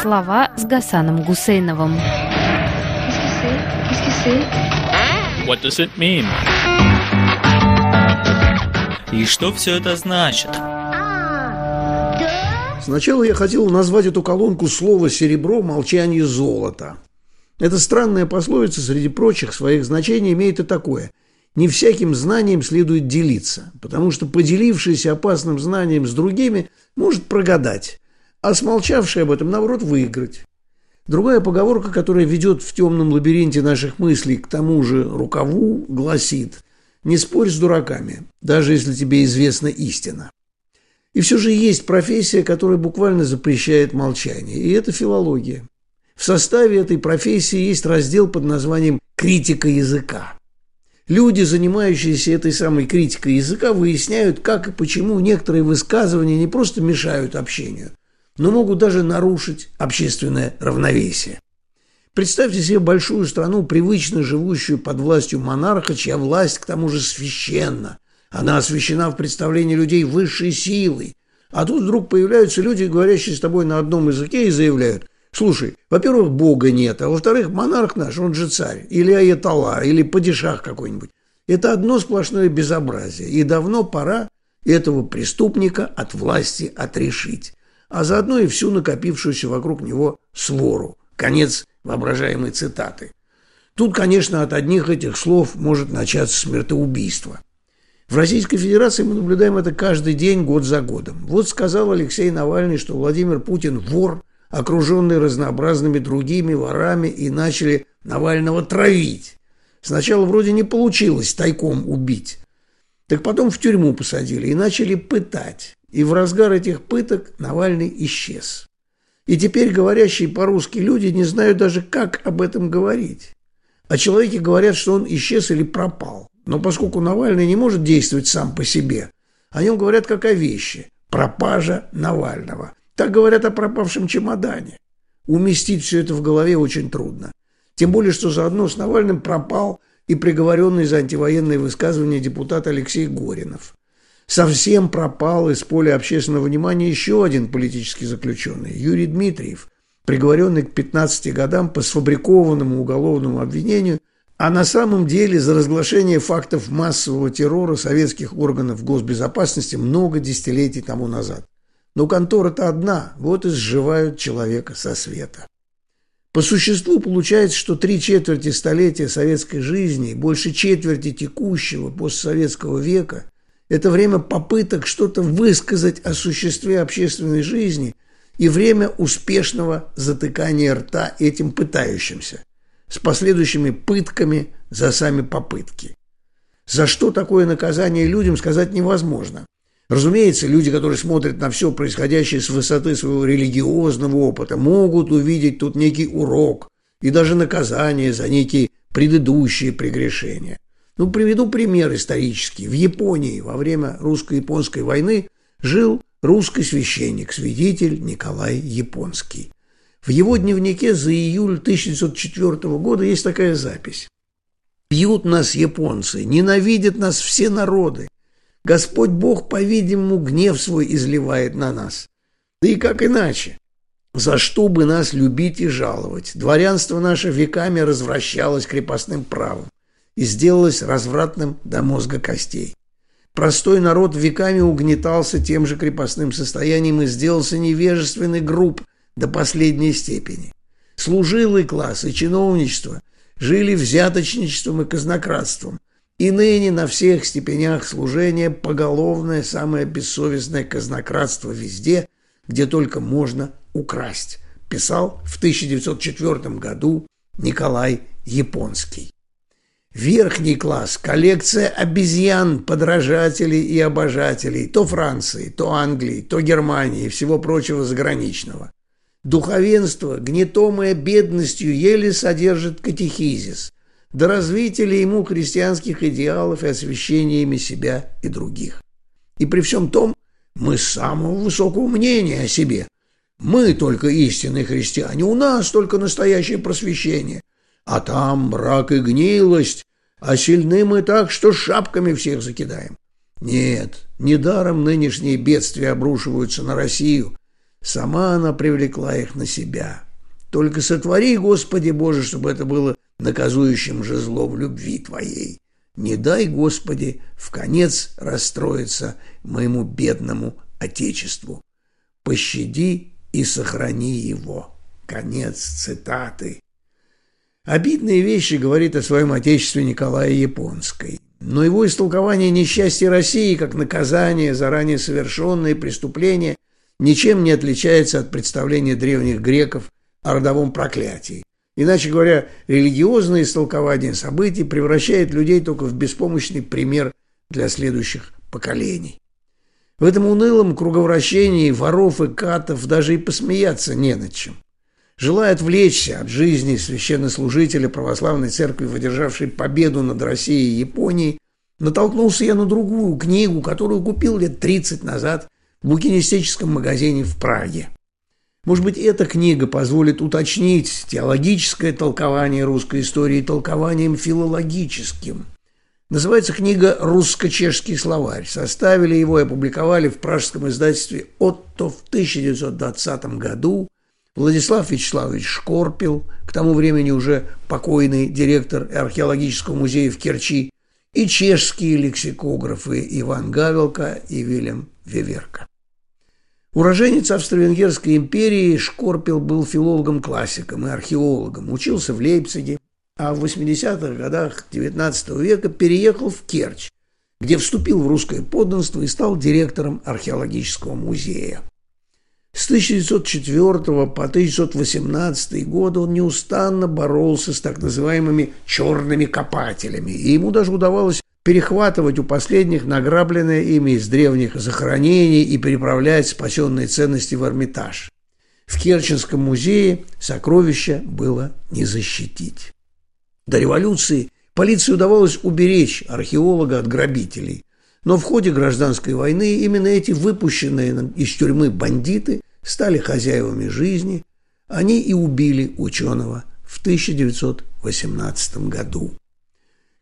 Слова с Гасаном Гусейновым. What does it mean? И что все это значит? Сначала я хотел назвать эту колонку слово «серебро», «молчание», «золото». Эта странная пословица среди прочих своих значений имеет и такое. Не всяким знанием следует делиться, потому что поделившийся опасным знанием с другими может прогадать, а смолчавший об этом, наоборот, выиграть. Другая поговорка, которая ведет в темном лабиринте наших мыслей к тому же рукаву, гласит «Не спорь с дураками, даже если тебе известна истина». И все же есть профессия, которая буквально запрещает молчание, и это филология. В составе этой профессии есть раздел под названием «критика языка». Люди, занимающиеся этой самой критикой языка, выясняют, как и почему некоторые высказывания не просто мешают общению, но могут даже нарушить общественное равновесие. Представьте себе большую страну, привычно живущую под властью монарха, чья власть к тому же священна, она освящена в представлении людей высшей силой. А тут вдруг появляются люди, говорящие с тобой на одном языке, и заявляют, слушай, во-первых, Бога нет, а во-вторых, монарх наш, он же царь, или аятолла, или падишах какой-нибудь. Это одно сплошное безобразие, и давно пора этого преступника от власти отрешить, а заодно и всю накопившуюся вокруг него свору. Конец воображаемой цитаты. Тут, конечно, от одних этих слов может начаться смертоубийство. В Российской Федерации мы наблюдаем это каждый день, год за годом. Вот сказал Алексей Навальный, что Владимир Путин вор, окруженный разнообразными другими ворами, и начали Навального травить. Сначала вроде не получилось тайком убить. Так потом в тюрьму посадили и начали пытать. И в разгар этих пыток Навальный исчез. И теперь говорящие по-русски люди не знают даже, как об этом говорить. О человеке говорят, что он исчез или пропал. Но поскольку Навальный не может действовать сам по себе, о нем говорят как о вещи. Пропажа Навального. Так говорят о пропавшем чемодане. Уместить все это в голове очень трудно. Тем более, что заодно с Навальным пропал и приговоренный за антивоенные высказывания депутат Алексей Горинов. Совсем пропал из поля общественного внимания еще один политический заключенный, Юрий Дмитриев, приговоренный к 15 годам по сфабрикованному уголовному обвинению а на самом деле за разглашение фактов массового террора советских органов госбезопасности много десятилетий тому назад. Но контора-то одна, вот и сживают человека со света. По существу получается, что три четверти столетия советской жизни и больше четверти текущего постсоветского века – это время попыток что-то высказать о существе общественной жизни и время успешного затыкания рта этим пытающимся с последующими пытками за сами попытки. За что такое наказание людям сказать невозможно. Разумеется, люди, которые смотрят на все происходящее с высоты своего религиозного опыта, могут увидеть тут некий урок и даже наказание за некие предыдущие прегрешения. Ну, приведу пример исторический. В Японии во время русско-японской войны жил русский священник, свидетель Николай Японский. В его дневнике за июль 1904 года есть такая запись. «Пьют нас японцы, ненавидят нас все народы. Господь Бог, по-видимому, гнев свой изливает на нас. Да и как иначе? За что бы нас любить и жаловать? Дворянство наше веками развращалось крепостным правом и сделалось развратным до мозга костей. Простой народ веками угнетался тем же крепостным состоянием и сделался невежественной групп – до последней степени. Служилый класс и чиновничество жили взяточничеством и казнократством, и ныне на всех степенях служения поголовное самое бессовестное казнократство везде, где только можно украсть, писал в 1904 году Николай Японский. Верхний класс – коллекция обезьян, подражателей и обожателей то Франции, то Англии, то Германии и всего прочего заграничного. Духовенство, гнетомое бедностью, еле содержит катехизис, до развития ли ему христианских идеалов и освящения ими себя и других. И при всем том, мы самого высокого мнения о себе. Мы только истинные христиане, у нас только настоящее просвещение. А там брак и гнилость, а сильны мы так, что шапками всех закидаем. Нет, недаром нынешние бедствия обрушиваются на Россию, Сама она привлекла их на себя. Только сотвори, Господи Боже, чтобы это было наказующим же злом любви Твоей. Не дай, Господи, в конец расстроиться моему бедному Отечеству. Пощади и сохрани его. Конец цитаты. Обидные вещи говорит о своем отечестве Николая Японской. Но его истолкование несчастья России как наказание за ранее совершенные преступления ничем не отличается от представления древних греков о родовом проклятии. Иначе говоря, религиозное истолкование событий превращает людей только в беспомощный пример для следующих поколений. В этом унылом круговращении воров и катов даже и посмеяться не над чем. Желая отвлечься от жизни священнослужителя православной церкви, выдержавшей победу над Россией и Японией, натолкнулся я на другую книгу, которую купил лет 30 назад в букинистическом магазине в Праге. Может быть, эта книга позволит уточнить теологическое толкование русской истории толкованием филологическим. Называется книга «Русско-чешский словарь». Составили его и опубликовали в пражском издательстве «Отто» в 1920 году Владислав Вячеславович Шкорпил, к тому времени уже покойный директор археологического музея в Керчи, и чешские лексикографы Иван Гавелка и Вильям Веверка. Уроженец Австро-Венгерской империи Шкорпил был филологом-классиком и археологом, учился в Лейпциге, а в 80-х годах XIX века переехал в Керчь, где вступил в русское подданство и стал директором археологического музея. С 1904 по 1918 год он неустанно боролся с так называемыми «черными копателями», и ему даже удавалось перехватывать у последних награбленное ими из древних захоронений и переправлять спасенные ценности в Эрмитаж. В Керченском музее сокровища было не защитить. До революции полиции удавалось уберечь археолога от грабителей, но в ходе гражданской войны именно эти выпущенные из тюрьмы бандиты стали хозяевами жизни, они и убили ученого в 1918 году.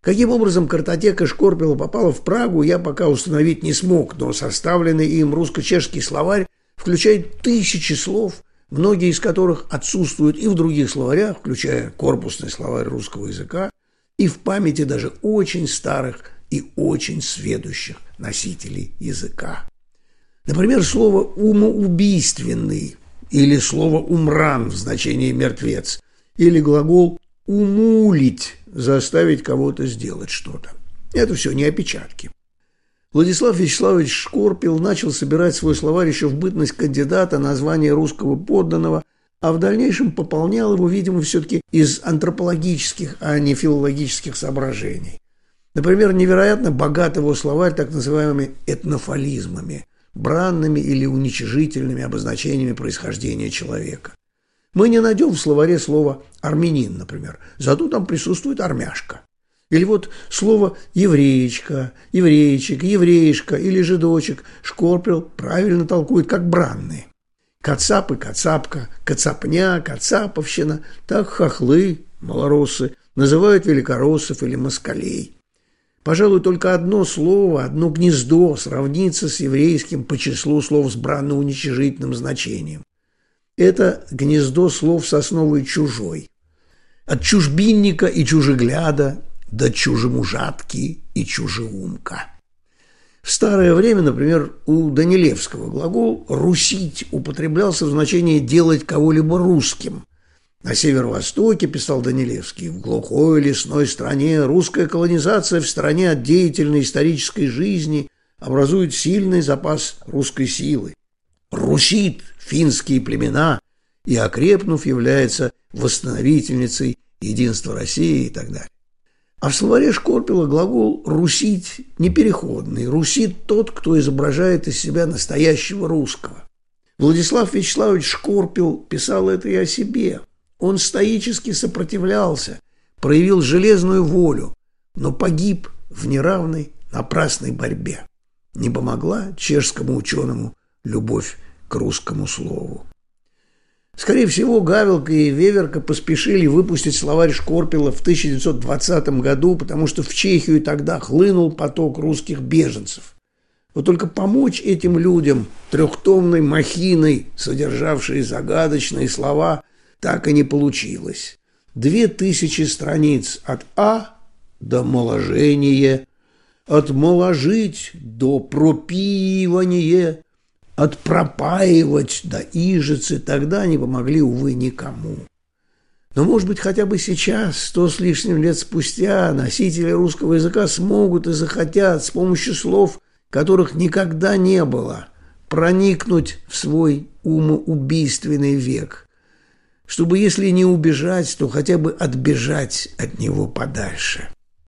Каким образом картотека Шкорпила попала в Прагу, я пока установить не смог, но составленный им русско-чешский словарь включает тысячи слов, многие из которых отсутствуют и в других словарях, включая корпусный словарь русского языка, и в памяти даже очень старых и очень сведущих носителей языка. Например, слово «умоубийственный» или слово «умран» в значении «мертвец» или глагол «умулить» – заставить кого-то сделать что-то. Это все не опечатки. Владислав Вячеславович Шкорпил начал собирать свой словарь еще в бытность кандидата на звание русского подданного, а в дальнейшем пополнял его, видимо, все-таки из антропологических, а не филологических соображений. Например, невероятно богат его словарь так называемыми этнофализмами – бранными или уничижительными обозначениями происхождения человека. Мы не найдем в словаре слово «армянин», например, зато там присутствует «армяшка». Или вот слово «евреечка», «еврейчик», «евреишка» или «жидочек» Шкорпел правильно толкует как бранные. Кацап и кацапка, кацапня, кацаповщина, так хохлы, малоросы, называют великороссов или москалей. Пожалуй, только одно слово, одно гнездо сравнится с еврейским по числу слов с бранно-уничижительным значением. Это гнездо слов сосновый чужой. От чужбинника и чужегляда до чужемужатки и чужеумка. В старое время, например, у Данилевского глагол «русить» употреблялся в значении «делать кого-либо русским», на северо-востоке, писал Данилевский, в глухой лесной стране русская колонизация в стране от деятельной исторической жизни образует сильный запас русской силы. Русит финские племена и, окрепнув, является восстановительницей единства России и так далее. А в словаре Шкорпила глагол «русить» непереходный. Русит тот, кто изображает из себя настоящего русского. Владислав Вячеславович Шкорпил писал это и о себе – он стоически сопротивлялся, проявил железную волю, но погиб в неравной, напрасной борьбе. Не помогла чешскому ученому любовь к русскому слову. Скорее всего, Гавелка и Веверка поспешили выпустить словарь Шкорпила в 1920 году, потому что в Чехию тогда хлынул поток русских беженцев. Вот только помочь этим людям трехтомной махиной, содержавшей загадочные слова, так и не получилось. Две тысячи страниц от А до моложения, от моложить до пропивания, от пропаивать до ижицы тогда не помогли, увы, никому. Но, может быть, хотя бы сейчас, сто с лишним лет спустя, носители русского языка смогут и захотят с помощью слов, которых никогда не было, проникнуть в свой умоубийственный век, чтобы, если не убежать, то хотя бы отбежать от него подальше.